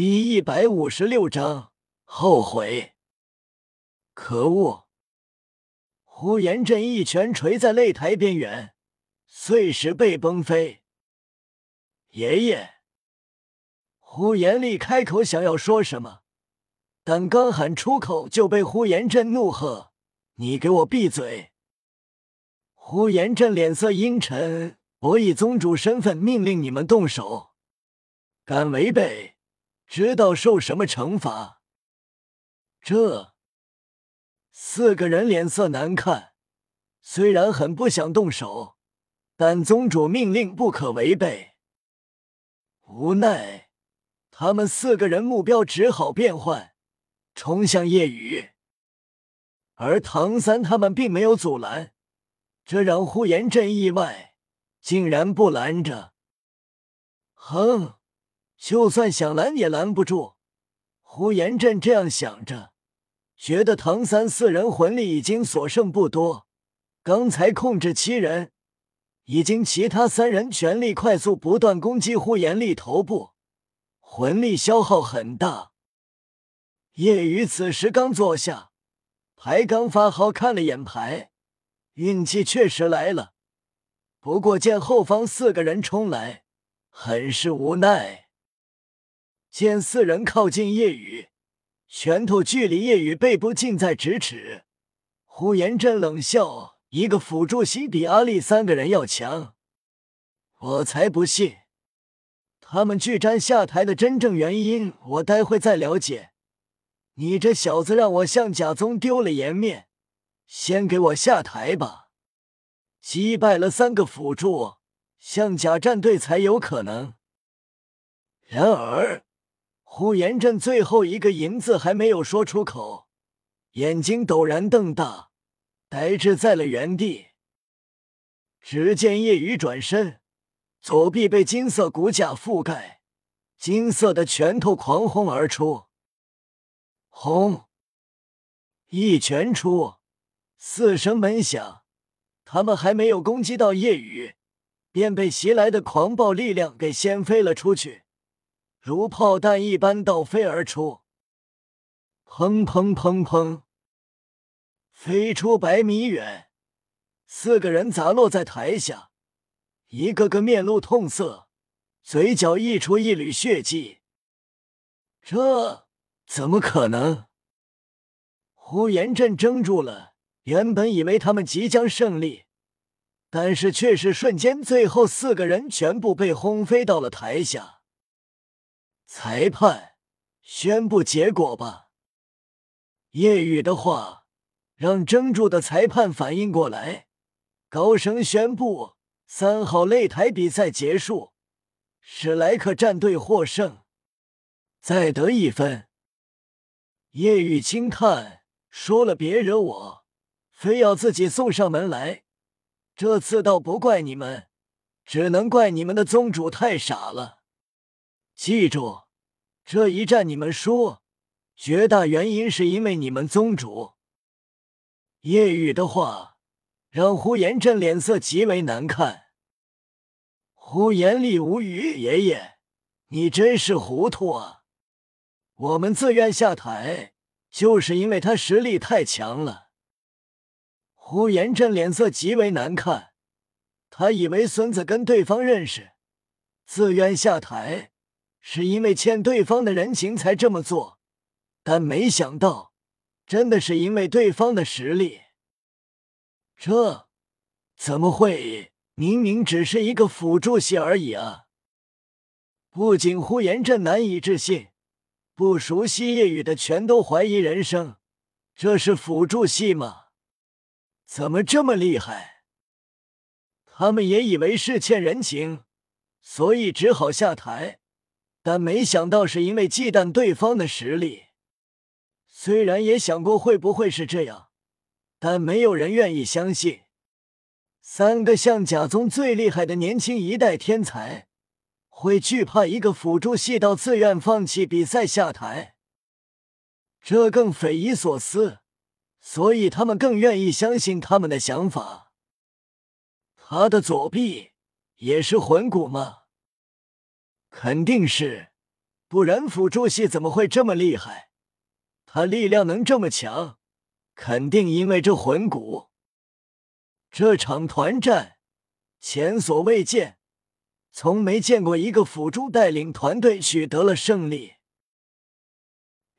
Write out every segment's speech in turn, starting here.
第一百五十六章后悔。可恶！呼延震一拳锤在擂台边缘，碎石被崩飞。爷爷！呼延力开口想要说什么，但刚喊出口就被呼延震怒喝：“你给我闭嘴！”呼延震脸色阴沉：“我以宗主身份命令你们动手，敢违背，知道受什么惩罚？”这四个人脸色难看，虽然很不想动手，但宗主命令不可违背。无奈，他们四个人目标只好变换，冲向夜雨，而唐三他们并没有阻拦。这让呼延震意外，竟然不拦着。哼，就算想拦也拦不住。呼延震这样想着，觉得唐三四人魂力已经所剩不多，刚才控制七人，已经其他三人全力快速不断攻击呼延力头部，魂力消耗很大。叶雨此时刚坐下，牌刚发好，看了眼牌。运气确实来了，不过见后方四个人冲来，很是无奈。见四人靠近夜雨，拳头距离夜雨背部近在咫尺。呼延震冷笑：“一个辅助系比阿力三个人要强，我才不信。他们拒战下台的真正原因，我待会再了解。你这小子让我向甲宗丢了颜面。”先给我下台吧！击败了三个辅助，象甲战队才有可能。然而，呼延震最后一个“银”字还没有说出口，眼睛陡然瞪大，呆滞在了原地。只见夜雨转身，左臂被金色骨甲覆盖，金色的拳头狂轰而出，轰！一拳出。四声闷响，他们还没有攻击到夜雨，便被袭来的狂暴力量给掀飞了出去，如炮弹一般倒飞而出。砰砰砰砰，飞出百米远，四个人砸落在台下，一个个面露痛色，嘴角溢出一缕血迹。这怎么可能？呼延震怔住了。原本以为他们即将胜利，但是却是瞬间，最后四个人全部被轰飞到了台下。裁判，宣布结果吧。叶雨的话让怔住的裁判反应过来，高声宣布：三号擂台比赛结束，史莱克战队获胜，再得一分。叶雨轻叹说了：“别惹我。”非要自己送上门来，这次倒不怪你们，只能怪你们的宗主太傻了。记住，这一战你们输，绝大原因是因为你们宗主。叶雨的话让呼延震脸色极为难看。呼延立无语，爷爷，你真是糊涂啊！我们自愿下台，就是因为他实力太强了。呼延震脸色极为难看，他以为孙子跟对方认识，自愿下台是因为欠对方的人情才这么做，但没想到真的是因为对方的实力。这怎么会？明明只是一个辅助系而已啊！不仅呼延震难以置信，不熟悉夜雨的全都怀疑人生。这是辅助系吗？怎么这么厉害？他们也以为是欠人情，所以只好下台，但没想到是因为忌惮对方的实力。虽然也想过会不会是这样，但没有人愿意相信，三个象甲宗最厉害的年轻一代天才会惧怕一个辅助系到自愿放弃比赛下台，这更匪夷所思。所以他们更愿意相信他们的想法。他的左臂也是魂骨吗？肯定是，不然辅助系怎么会这么厉害？他力量能这么强，肯定因为这魂骨。这场团战前所未见，从没见过一个辅助带领团队取得了胜利。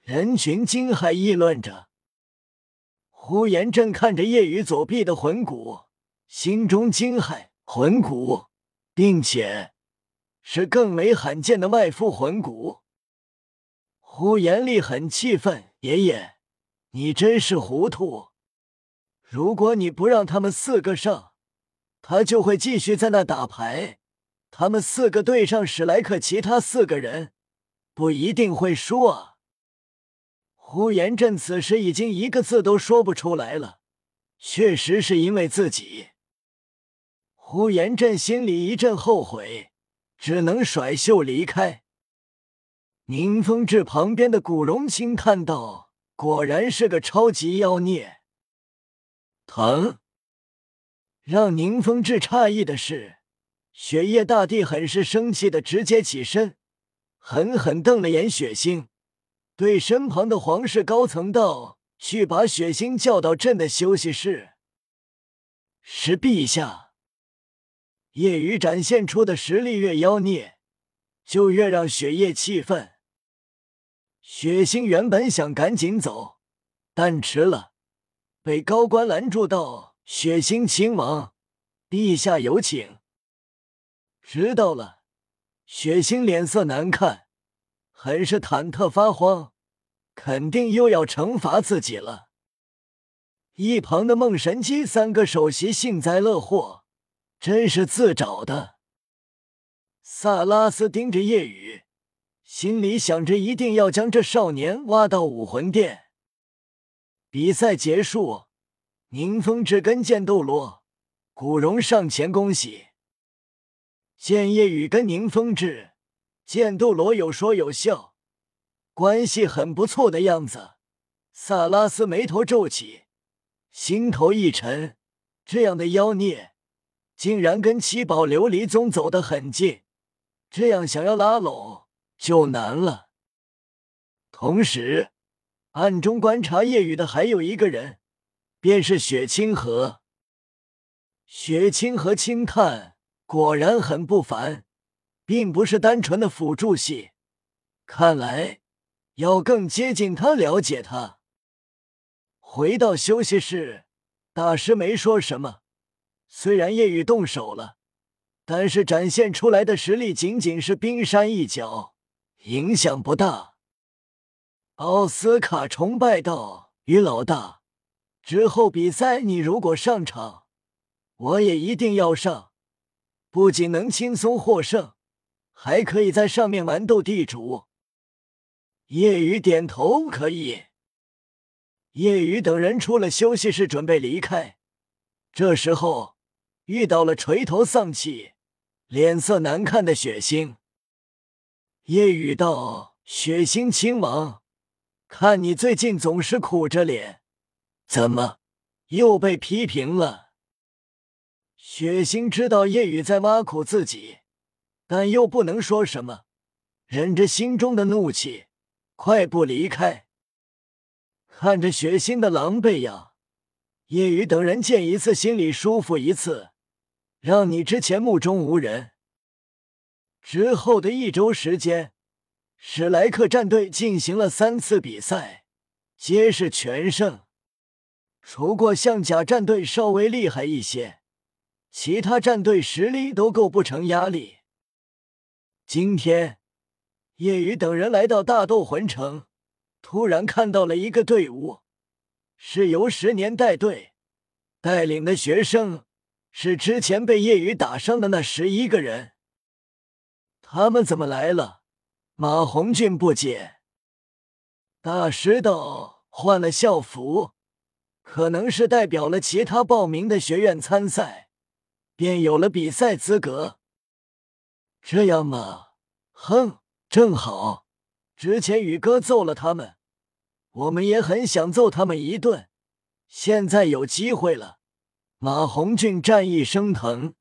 人群惊骇议论着。呼延震看着夜雨左臂的魂骨，心中惊骇：魂骨，并且是更为罕见的外附魂骨。呼延丽很气愤：“爷爷，你真是糊涂！如果你不让他们四个上，他就会继续在那打牌。他们四个对上史莱克其他四个人，不一定会输啊。”呼延震此时已经一个字都说不出来了，确实是因为自己。呼延震心里一阵后悔，只能甩袖离开。宁风致旁边的古荣清看到，果然是个超级妖孽。疼！让宁风致诧异的是，雪夜大帝很是生气的直接起身，狠狠瞪了眼雪星。对身旁的皇室高层道：“去把血星叫到朕的休息室。”是陛下。夜雨展现出的实力越妖孽，就越让雪夜气愤。雪星原本想赶紧走，但迟了，被高官拦住道：“雪星亲王，陛下有请。”知道了。血星脸色难看。很是忐忑发慌，肯定又要惩罚自己了。一旁的梦神机三个首席幸灾乐祸，真是自找的。萨拉斯盯着夜雨，心里想着一定要将这少年挖到武魂殿。比赛结束，宁风致跟剑斗罗、古荣上前恭喜。见夜雨跟宁风致。剑斗罗有说有笑，关系很不错的样子。萨拉斯眉头皱起，心头一沉。这样的妖孽，竟然跟七宝琉璃宗走得很近，这样想要拉拢就难了。同时，暗中观察夜雨的还有一个人，便是雪清河。雪清河轻叹：“果然很不凡。”并不是单纯的辅助系，看来要更接近他，了解他。回到休息室，大师没说什么。虽然夜雨动手了，但是展现出来的实力仅仅是冰山一角，影响不大。奥斯卡崇拜道：“于老大，之后比赛你如果上场，我也一定要上，不仅能轻松获胜。”还可以在上面玩斗地主。夜雨点头，可以。夜雨等人出了休息室，准备离开。这时候遇到了垂头丧气、脸色难看的血星。夜雨道：“血星亲王，看你最近总是苦着脸，怎么又被批评了？”血星知道夜雨在挖苦自己。但又不能说什么，忍着心中的怒气，快步离开。看着血腥的狼狈样，夜雨等人见一次心里舒服一次，让你之前目中无人。之后的一周时间，史莱克战队进行了三次比赛，皆是全胜。除过象甲战队稍微厉害一些，其他战队实力都构不成压力。今天，叶雨等人来到大斗魂城，突然看到了一个队伍，是由十年带队带领的学生，是之前被叶雨打伤的那十一个人。他们怎么来了？马红俊不解。大师道换了校服，可能是代表了其他报名的学院参赛，便有了比赛资格。这样吗？哼，正好，之前宇哥揍了他们，我们也很想揍他们一顿。现在有机会了。马红俊战意升腾。